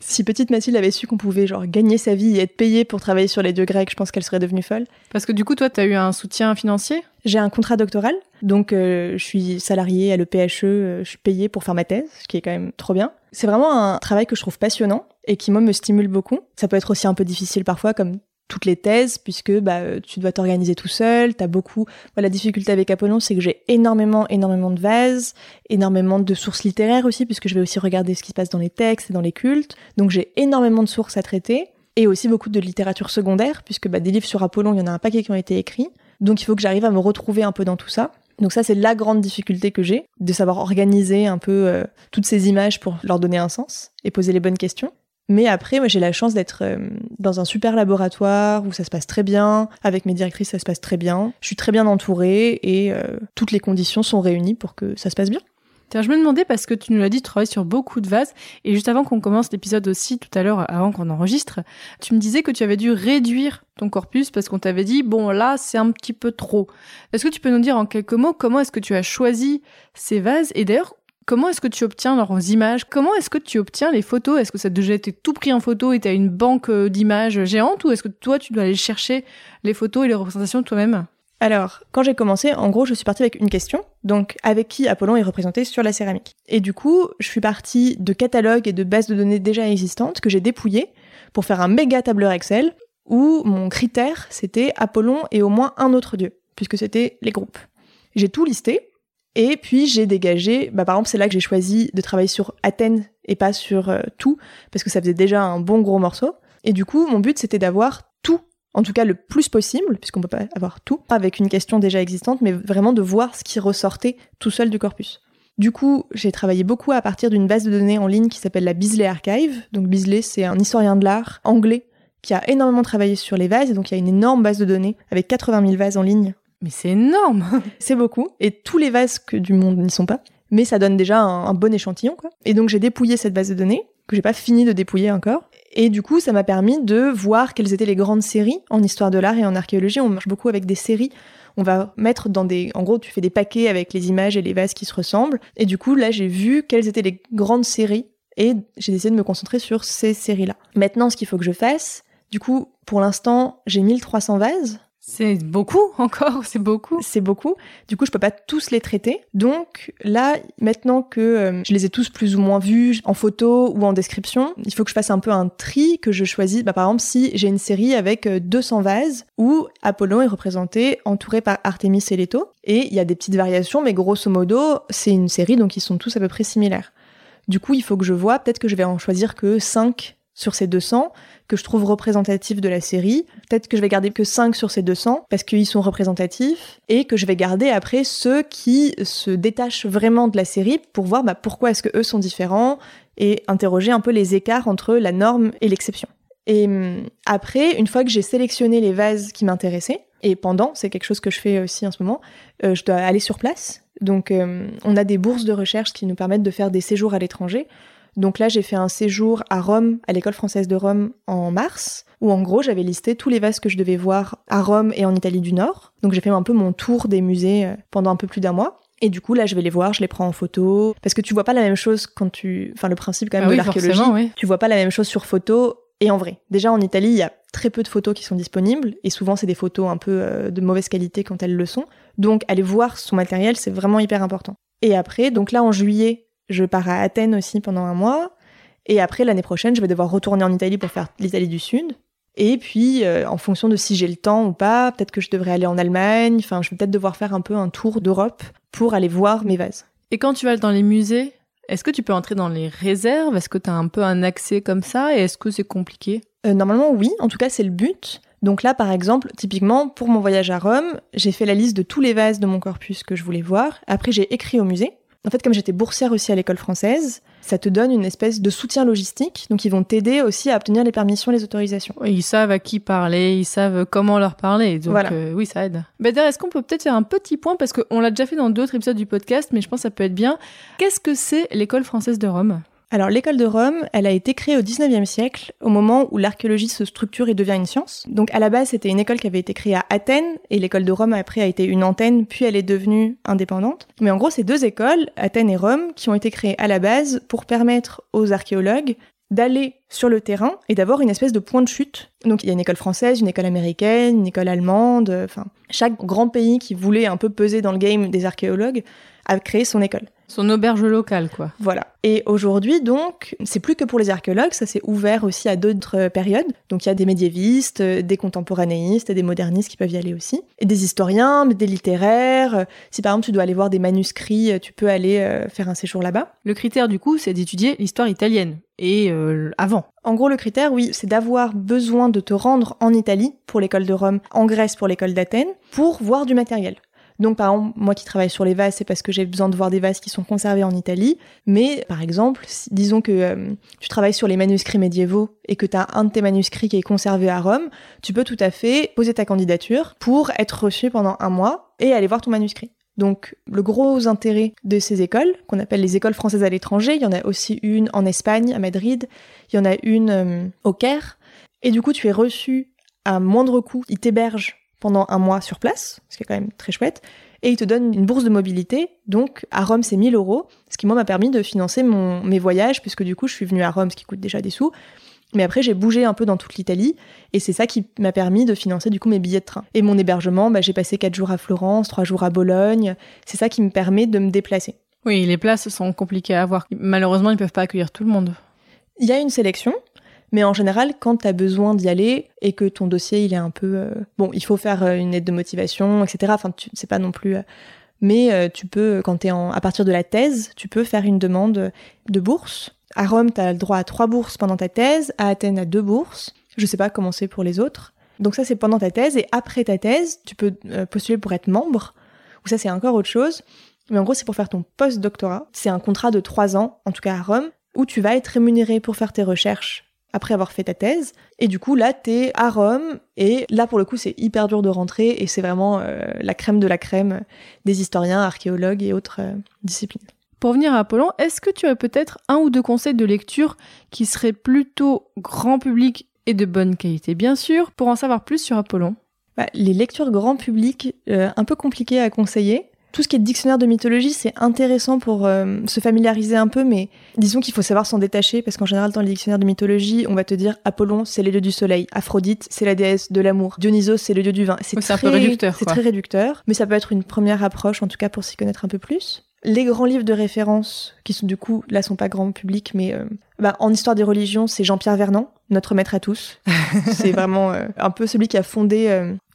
si petite Mathilde avait su qu'on pouvait genre gagner sa vie et être payée pour travailler sur les dieux grecs, je pense qu'elle serait devenue folle. Parce que du coup, toi, tu as eu un soutien financier? J'ai un contrat doctoral, donc euh, je suis salariée à l'EPHE, euh, je suis payée pour faire ma thèse, ce qui est quand même trop bien. C'est vraiment un travail que je trouve passionnant et qui moi me stimule beaucoup. Ça peut être aussi un peu difficile parfois, comme toutes les thèses, puisque bah, tu dois t'organiser tout seul, t'as beaucoup... la difficulté avec Apollon, c'est que j'ai énormément, énormément de vases, énormément de sources littéraires aussi, puisque je vais aussi regarder ce qui se passe dans les textes et dans les cultes. Donc j'ai énormément de sources à traiter, et aussi beaucoup de littérature secondaire, puisque bah, des livres sur Apollon, il y en a un paquet qui ont été écrits. Donc il faut que j'arrive à me retrouver un peu dans tout ça. Donc ça, c'est la grande difficulté que j'ai, de savoir organiser un peu euh, toutes ces images pour leur donner un sens et poser les bonnes questions. Mais après, moi, j'ai la chance d'être euh, dans un super laboratoire où ça se passe très bien. Avec mes directrices, ça se passe très bien. Je suis très bien entourée et euh, toutes les conditions sont réunies pour que ça se passe bien. Tiens, je me demandais parce que tu nous l'as dit, tu travailles sur beaucoup de vases. Et juste avant qu'on commence l'épisode aussi, tout à l'heure, avant qu'on enregistre, tu me disais que tu avais dû réduire ton corpus parce qu'on t'avait dit, bon, là, c'est un petit peu trop. Est-ce que tu peux nous dire en quelques mots comment est-ce que tu as choisi ces vases? Et d'ailleurs, Comment est-ce que tu obtiens leurs images? Comment est-ce que tu obtiens les photos? Est-ce que ça a déjà été tout pris en photo et tu as une banque euh, d'images géante ou est-ce que toi tu dois aller chercher les photos et les représentations toi-même? Alors, quand j'ai commencé, en gros, je suis partie avec une question, donc avec qui Apollon est représenté sur la céramique. Et du coup, je suis partie de catalogues et de bases de données déjà existantes que j'ai dépouillées pour faire un méga tableur Excel où mon critère, c'était Apollon et au moins un autre dieu, puisque c'était les groupes. J'ai tout listé, et puis j'ai dégagé, bah, par exemple, c'est là que j'ai choisi de travailler sur Athènes et pas sur euh, tout, parce que ça faisait déjà un bon gros morceau. Et du coup, mon but, c'était d'avoir tout, en tout cas le plus possible, puisqu'on peut pas avoir tout, avec une question déjà existante, mais vraiment de voir ce qui ressortait tout seul du corpus. Du coup, j'ai travaillé beaucoup à partir d'une base de données en ligne qui s'appelle la Beasley Archive. Donc Beasley, c'est un historien de l'art anglais qui a énormément travaillé sur les vases, et donc il y a une énorme base de données avec 80 000 vases en ligne mais c'est énorme C'est beaucoup. Et tous les vases que du monde n'y sont pas. Mais ça donne déjà un, bon échantillon, quoi. Et donc j'ai dépouillé cette base de données, que j'ai pas fini de dépouiller encore. Et du coup, ça m'a permis de voir quelles étaient les grandes séries en histoire de l'art et en archéologie. On marche beaucoup avec des séries. On va mettre dans des, en gros, tu fais des paquets avec les images et les vases qui se ressemblent. Et du coup, là, j'ai vu quelles étaient les grandes séries et j'ai décidé de me concentrer sur ces séries-là. Maintenant, ce qu'il faut que je fasse, du coup, pour l'instant, j'ai 1300 vases c'est beaucoup encore, c'est beaucoup. C'est beaucoup. Du coup, je peux pas tous les traiter. Donc là, maintenant que euh, je les ai tous plus ou moins vus en photo ou en description, il faut que je fasse un peu un tri, que je choisisse. Bah, par exemple, si j'ai une série avec 200 euh, vases où Apollon est représenté entouré par Artemis et Leto, et il y a des petites variations, mais grosso modo, c'est une série, donc ils sont tous à peu près similaires. Du coup, il faut que je vois, peut-être que je vais en choisir que 5 sur ces 200 que je trouve représentatifs de la série. Peut-être que je vais garder que 5 sur ces 200 parce qu'ils sont représentatifs et que je vais garder après ceux qui se détachent vraiment de la série pour voir bah, pourquoi est-ce que eux sont différents et interroger un peu les écarts entre la norme et l'exception. Et hum, après, une fois que j'ai sélectionné les vases qui m'intéressaient, et pendant, c'est quelque chose que je fais aussi en ce moment, euh, je dois aller sur place. Donc hum, on a des bourses de recherche qui nous permettent de faire des séjours à l'étranger. Donc là, j'ai fait un séjour à Rome, à l'école française de Rome, en mars, où en gros, j'avais listé tous les vases que je devais voir à Rome et en Italie du Nord. Donc j'ai fait un peu mon tour des musées euh, pendant un peu plus d'un mois. Et du coup, là, je vais les voir, je les prends en photo. Parce que tu vois pas la même chose quand tu. Enfin, le principe quand même ah de l'archéologie. Tu vois pas la même chose sur photo et en vrai. Déjà, en Italie, il y a très peu de photos qui sont disponibles. Et souvent, c'est des photos un peu euh, de mauvaise qualité quand elles le sont. Donc, aller voir son matériel, c'est vraiment hyper important. Et après, donc là, en juillet, je pars à Athènes aussi pendant un mois. Et après, l'année prochaine, je vais devoir retourner en Italie pour faire l'Italie du Sud. Et puis, euh, en fonction de si j'ai le temps ou pas, peut-être que je devrais aller en Allemagne. Enfin, je vais peut-être devoir faire un peu un tour d'Europe pour aller voir mes vases. Et quand tu vas dans les musées, est-ce que tu peux entrer dans les réserves? Est-ce que tu as un peu un accès comme ça? Et est-ce que c'est compliqué? Euh, Normalement, oui. En tout cas, c'est le but. Donc là, par exemple, typiquement, pour mon voyage à Rome, j'ai fait la liste de tous les vases de mon corpus que je voulais voir. Après, j'ai écrit au musée. En fait, comme j'étais boursière aussi à l'école française, ça te donne une espèce de soutien logistique. Donc, ils vont t'aider aussi à obtenir les permissions, les autorisations. Ils savent à qui parler, ils savent comment leur parler. Donc, euh, oui, ça aide. Mais d'ailleurs, est-ce qu'on peut peut-être faire un petit point? Parce qu'on l'a déjà fait dans d'autres épisodes du podcast, mais je pense que ça peut être bien. Qu'est-ce que c'est l'école française de Rome? Alors l'école de Rome, elle a été créée au 19e siècle, au moment où l'archéologie se structure et devient une science. Donc à la base, c'était une école qui avait été créée à Athènes, et l'école de Rome après a été une antenne, puis elle est devenue indépendante. Mais en gros, c'est deux écoles, Athènes et Rome, qui ont été créées à la base pour permettre aux archéologues d'aller sur le terrain et d'avoir une espèce de point de chute. Donc il y a une école française, une école américaine, une école allemande, enfin chaque grand pays qui voulait un peu peser dans le game des archéologues a créé son école. Son auberge locale, quoi. Voilà. Et aujourd'hui, donc, c'est plus que pour les archéologues, ça s'est ouvert aussi à d'autres périodes. Donc, il y a des médiévistes, des contemporanéistes, des modernistes qui peuvent y aller aussi. Et des historiens, des littéraires. Si par exemple, tu dois aller voir des manuscrits, tu peux aller euh, faire un séjour là-bas. Le critère, du coup, c'est d'étudier l'histoire italienne. Et euh, avant. En gros, le critère, oui, c'est d'avoir besoin de te rendre en Italie pour l'école de Rome, en Grèce pour l'école d'Athènes, pour voir du matériel. Donc, par exemple, moi qui travaille sur les vases, c'est parce que j'ai besoin de voir des vases qui sont conservés en Italie. Mais, par exemple, disons que euh, tu travailles sur les manuscrits médiévaux et que tu as un de tes manuscrits qui est conservé à Rome, tu peux tout à fait poser ta candidature pour être reçu pendant un mois et aller voir ton manuscrit. Donc, le gros intérêt de ces écoles, qu'on appelle les écoles françaises à l'étranger, il y en a aussi une en Espagne, à Madrid, il y en a une euh, au Caire. Et du coup, tu es reçu à moindre coût, ils t'hébergent pendant un mois sur place, ce qui est quand même très chouette, et il te donne une bourse de mobilité. Donc à Rome, c'est 1000 euros, ce qui moi m'a permis de financer mon, mes voyages, puisque du coup je suis venue à Rome, ce qui coûte déjà des sous. Mais après, j'ai bougé un peu dans toute l'Italie et c'est ça qui m'a permis de financer du coup mes billets de train. Et mon hébergement, bah, j'ai passé 4 jours à Florence, 3 jours à Bologne. C'est ça qui me permet de me déplacer. Oui, les places sont compliquées à avoir. Malheureusement, ils ne peuvent pas accueillir tout le monde. Il y a une sélection, mais en général, quand tu as besoin d'y aller et que ton dossier, il est un peu... Euh, bon, il faut faire euh, une aide de motivation, etc. Enfin, c'est pas non plus... Euh, mais tu peux, quand en... à partir de la thèse, tu peux faire une demande de bourse. À Rome, tu as le droit à trois bourses pendant ta thèse. À Athènes, à deux bourses. Je sais pas comment c'est pour les autres. Donc ça, c'est pendant ta thèse. Et après ta thèse, tu peux postuler pour être membre. Ou ça, c'est encore autre chose. Mais en gros, c'est pour faire ton post-doctorat. C'est un contrat de trois ans, en tout cas à Rome, où tu vas être rémunéré pour faire tes recherches après avoir fait ta thèse. Et du coup, là, t'es à Rome. Et là, pour le coup, c'est hyper dur de rentrer. Et c'est vraiment euh, la crème de la crème des historiens, archéologues et autres euh, disciplines. Pour venir à Apollon, est-ce que tu as peut-être un ou deux conseils de lecture qui seraient plutôt grand public et de bonne qualité, bien sûr, pour en savoir plus sur Apollon bah, Les lectures grand public, euh, un peu compliquées à conseiller tout ce qui est dictionnaire de mythologie, c'est intéressant pour euh, se familiariser un peu, mais disons qu'il faut savoir s'en détacher, parce qu'en général, dans les dictionnaires de mythologie, on va te dire Apollon, c'est le dieu du soleil, Aphrodite, c'est la déesse de l'amour, Dionysos, c'est le dieu du vin. C'est un peu réducteur. C'est très réducteur, mais ça peut être une première approche, en tout cas pour s'y connaître un peu plus. Les grands livres de référence, qui sont du coup, là, sont pas grand public, mais euh, bah, en histoire des religions, c'est Jean-Pierre Vernant, notre maître à tous. c'est vraiment euh, un peu celui qui a fondé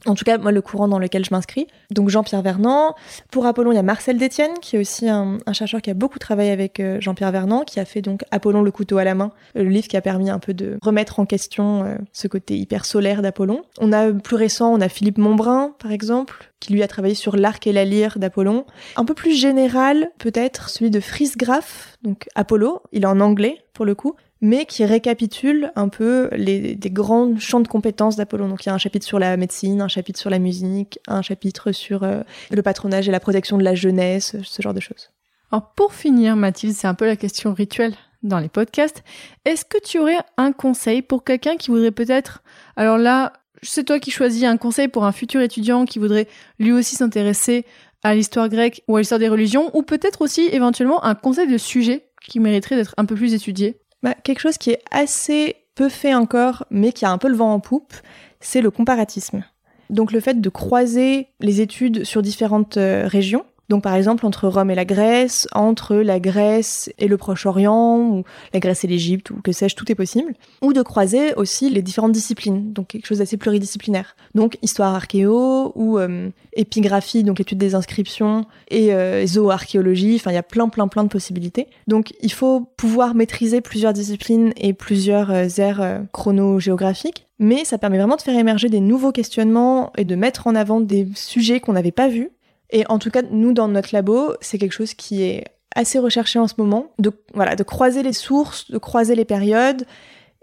en tout cas, moi, le courant dans lequel je m'inscris. Donc Jean-Pierre Vernant. Pour Apollon, il y a Marcel Détienne, qui est aussi un, chercheur qui a beaucoup travaillé avec euh, Jean-Pierre Vernant, qui a fait donc Apollon le couteau à la main, le livre qui a permis un peu de remettre en question euh, ce côté hyper solaire d'Apollon. On a plus récent, on a Philippe Montbrun, par exemple, qui lui a travaillé sur l'arc et la lyre d'Apollon. Un peu plus général, peut-être, celui de Fritz Graff, donc Apollo. Il est en anglais, pour le coup mais qui récapitule un peu les, des grands champs de compétences d'Apollon. Donc il y a un chapitre sur la médecine, un chapitre sur la musique, un chapitre sur euh, le patronage et la protection de la jeunesse, ce genre de choses. Alors pour finir, Mathilde, c'est un peu la question rituelle dans les podcasts. Est-ce que tu aurais un conseil pour quelqu'un qui voudrait peut-être... Alors là, c'est toi qui choisis un conseil pour un futur étudiant qui voudrait lui aussi s'intéresser à l'histoire grecque ou à l'histoire des religions, ou peut-être aussi éventuellement un conseil de sujet qui mériterait d'être un peu plus étudié bah, quelque chose qui est assez peu fait encore, mais qui a un peu le vent en poupe, c'est le comparatisme. Donc le fait de croiser les études sur différentes euh, régions, donc par exemple entre Rome et la Grèce, entre la Grèce et le Proche-Orient, ou la Grèce et l'Égypte, ou que sais-je, tout est possible. Ou de croiser aussi les différentes disciplines, donc quelque chose d'assez pluridisciplinaire. Donc histoire archéo, ou euh, épigraphie, donc l'étude des inscriptions, et euh, zooarchéologie, enfin il y a plein plein plein de possibilités. Donc il faut pouvoir maîtriser plusieurs disciplines et plusieurs euh, aires euh, chronogéographiques mais ça permet vraiment de faire émerger des nouveaux questionnements et de mettre en avant des sujets qu'on n'avait pas vus et en tout cas, nous, dans notre labo, c'est quelque chose qui est assez recherché en ce moment, de, voilà, de croiser les sources, de croiser les périodes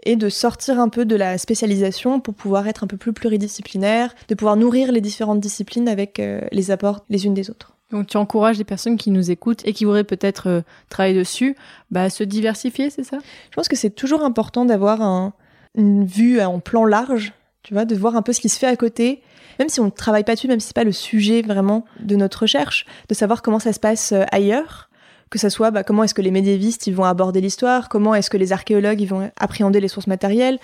et de sortir un peu de la spécialisation pour pouvoir être un peu plus pluridisciplinaire, de pouvoir nourrir les différentes disciplines avec euh, les apports les unes des autres. Donc tu encourages les personnes qui nous écoutent et qui voudraient peut-être euh, travailler dessus bah, à se diversifier, c'est ça? Je pense que c'est toujours important d'avoir un, une vue en plan large, tu vois, de voir un peu ce qui se fait à côté même si on ne travaille pas dessus, même si c'est pas le sujet vraiment de notre recherche, de savoir comment ça se passe euh, ailleurs, que ce soit bah, comment est-ce que les médiévistes ils vont aborder l'histoire, comment est-ce que les archéologues ils vont appréhender les sources matérielles,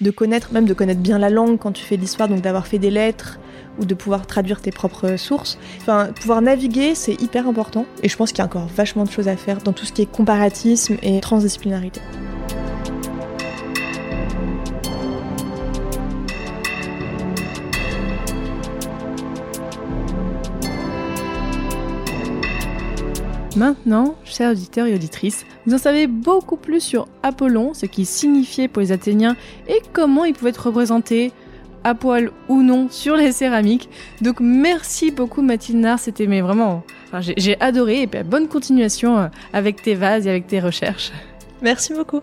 de connaître, même de connaître bien la langue quand tu fais de l'histoire, donc d'avoir fait des lettres ou de pouvoir traduire tes propres sources. Enfin, pouvoir naviguer, c'est hyper important. Et je pense qu'il y a encore vachement de choses à faire dans tout ce qui est comparatisme et transdisciplinarité. Maintenant, chers auditeurs et auditrices, vous en savez beaucoup plus sur Apollon, ce qu'il signifiait pour les Athéniens et comment il pouvait être représenté à poil ou non sur les céramiques. Donc merci beaucoup Mathilde Nard, c'était vraiment, j'ai adoré et bonne continuation euh, avec tes vases et avec tes recherches. Merci beaucoup.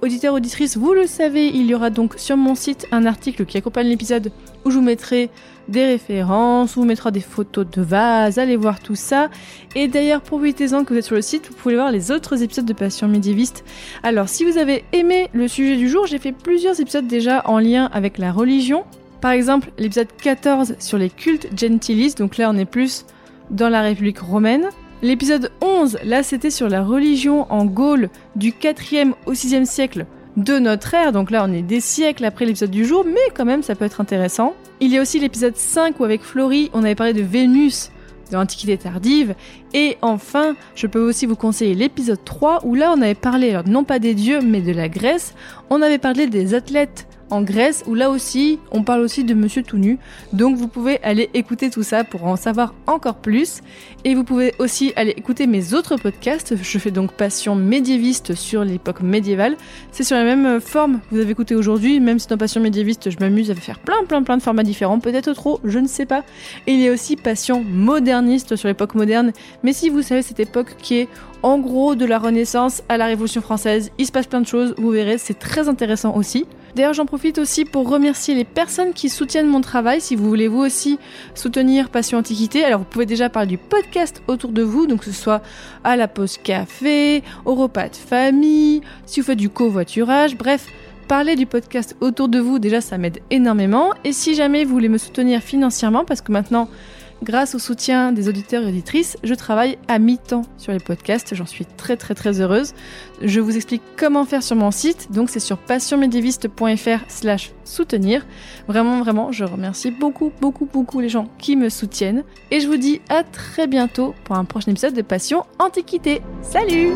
Auditeurs, auditrices, vous le savez, il y aura donc sur mon site un article qui accompagne l'épisode où je vous mettrai des références, on vous mettra des photos de vases, allez voir tout ça. Et d'ailleurs, profitez-en que vous êtes sur le site, vous pouvez voir les autres épisodes de Passion médiéviste. Alors, si vous avez aimé le sujet du jour, j'ai fait plusieurs épisodes déjà en lien avec la religion. Par exemple, l'épisode 14 sur les cultes gentilis, donc là on est plus dans la République romaine. L'épisode 11, là c'était sur la religion en Gaule du 4e au 6e siècle de notre ère, donc là on est des siècles après l'épisode du jour, mais quand même ça peut être intéressant. Il y a aussi l'épisode 5 où avec Florie on avait parlé de Vénus de l'Antiquité tardive. Et enfin, je peux aussi vous conseiller l'épisode 3 où là on avait parlé non pas des dieux mais de la Grèce. On avait parlé des athlètes en Grèce où là aussi on parle aussi de Monsieur tout nu. Donc vous pouvez aller écouter tout ça pour en savoir encore plus. Et vous pouvez aussi aller écouter mes autres podcasts. Je fais donc Passion médiéviste sur l'époque médiévale. C'est sur la même forme que vous avez écouté aujourd'hui, même si dans Passion médiéviste je m'amuse à faire plein plein plein de formats différents, peut-être trop, je ne sais pas. Et il y a aussi Passion moderniste sur l'époque moderne. Mais si vous savez cette époque qui est en gros de la Renaissance à la Révolution française, il se passe plein de choses, vous verrez, c'est très intéressant aussi. D'ailleurs, j'en profite aussi pour remercier les personnes qui soutiennent mon travail. Si vous voulez vous aussi soutenir Passion Antiquité, alors vous pouvez déjà parler du podcast autour de vous, donc que ce soit à la pause café, au repas de famille, si vous faites du covoiturage, bref. Parler du podcast autour de vous, déjà ça m'aide énormément. Et si jamais vous voulez me soutenir financièrement, parce que maintenant Grâce au soutien des auditeurs et auditrices, je travaille à mi-temps sur les podcasts. J'en suis très très très heureuse. Je vous explique comment faire sur mon site. Donc c'est sur passionmédiéviste.fr slash soutenir. Vraiment vraiment, je remercie beaucoup beaucoup beaucoup les gens qui me soutiennent. Et je vous dis à très bientôt pour un prochain épisode de Passion Antiquité. Salut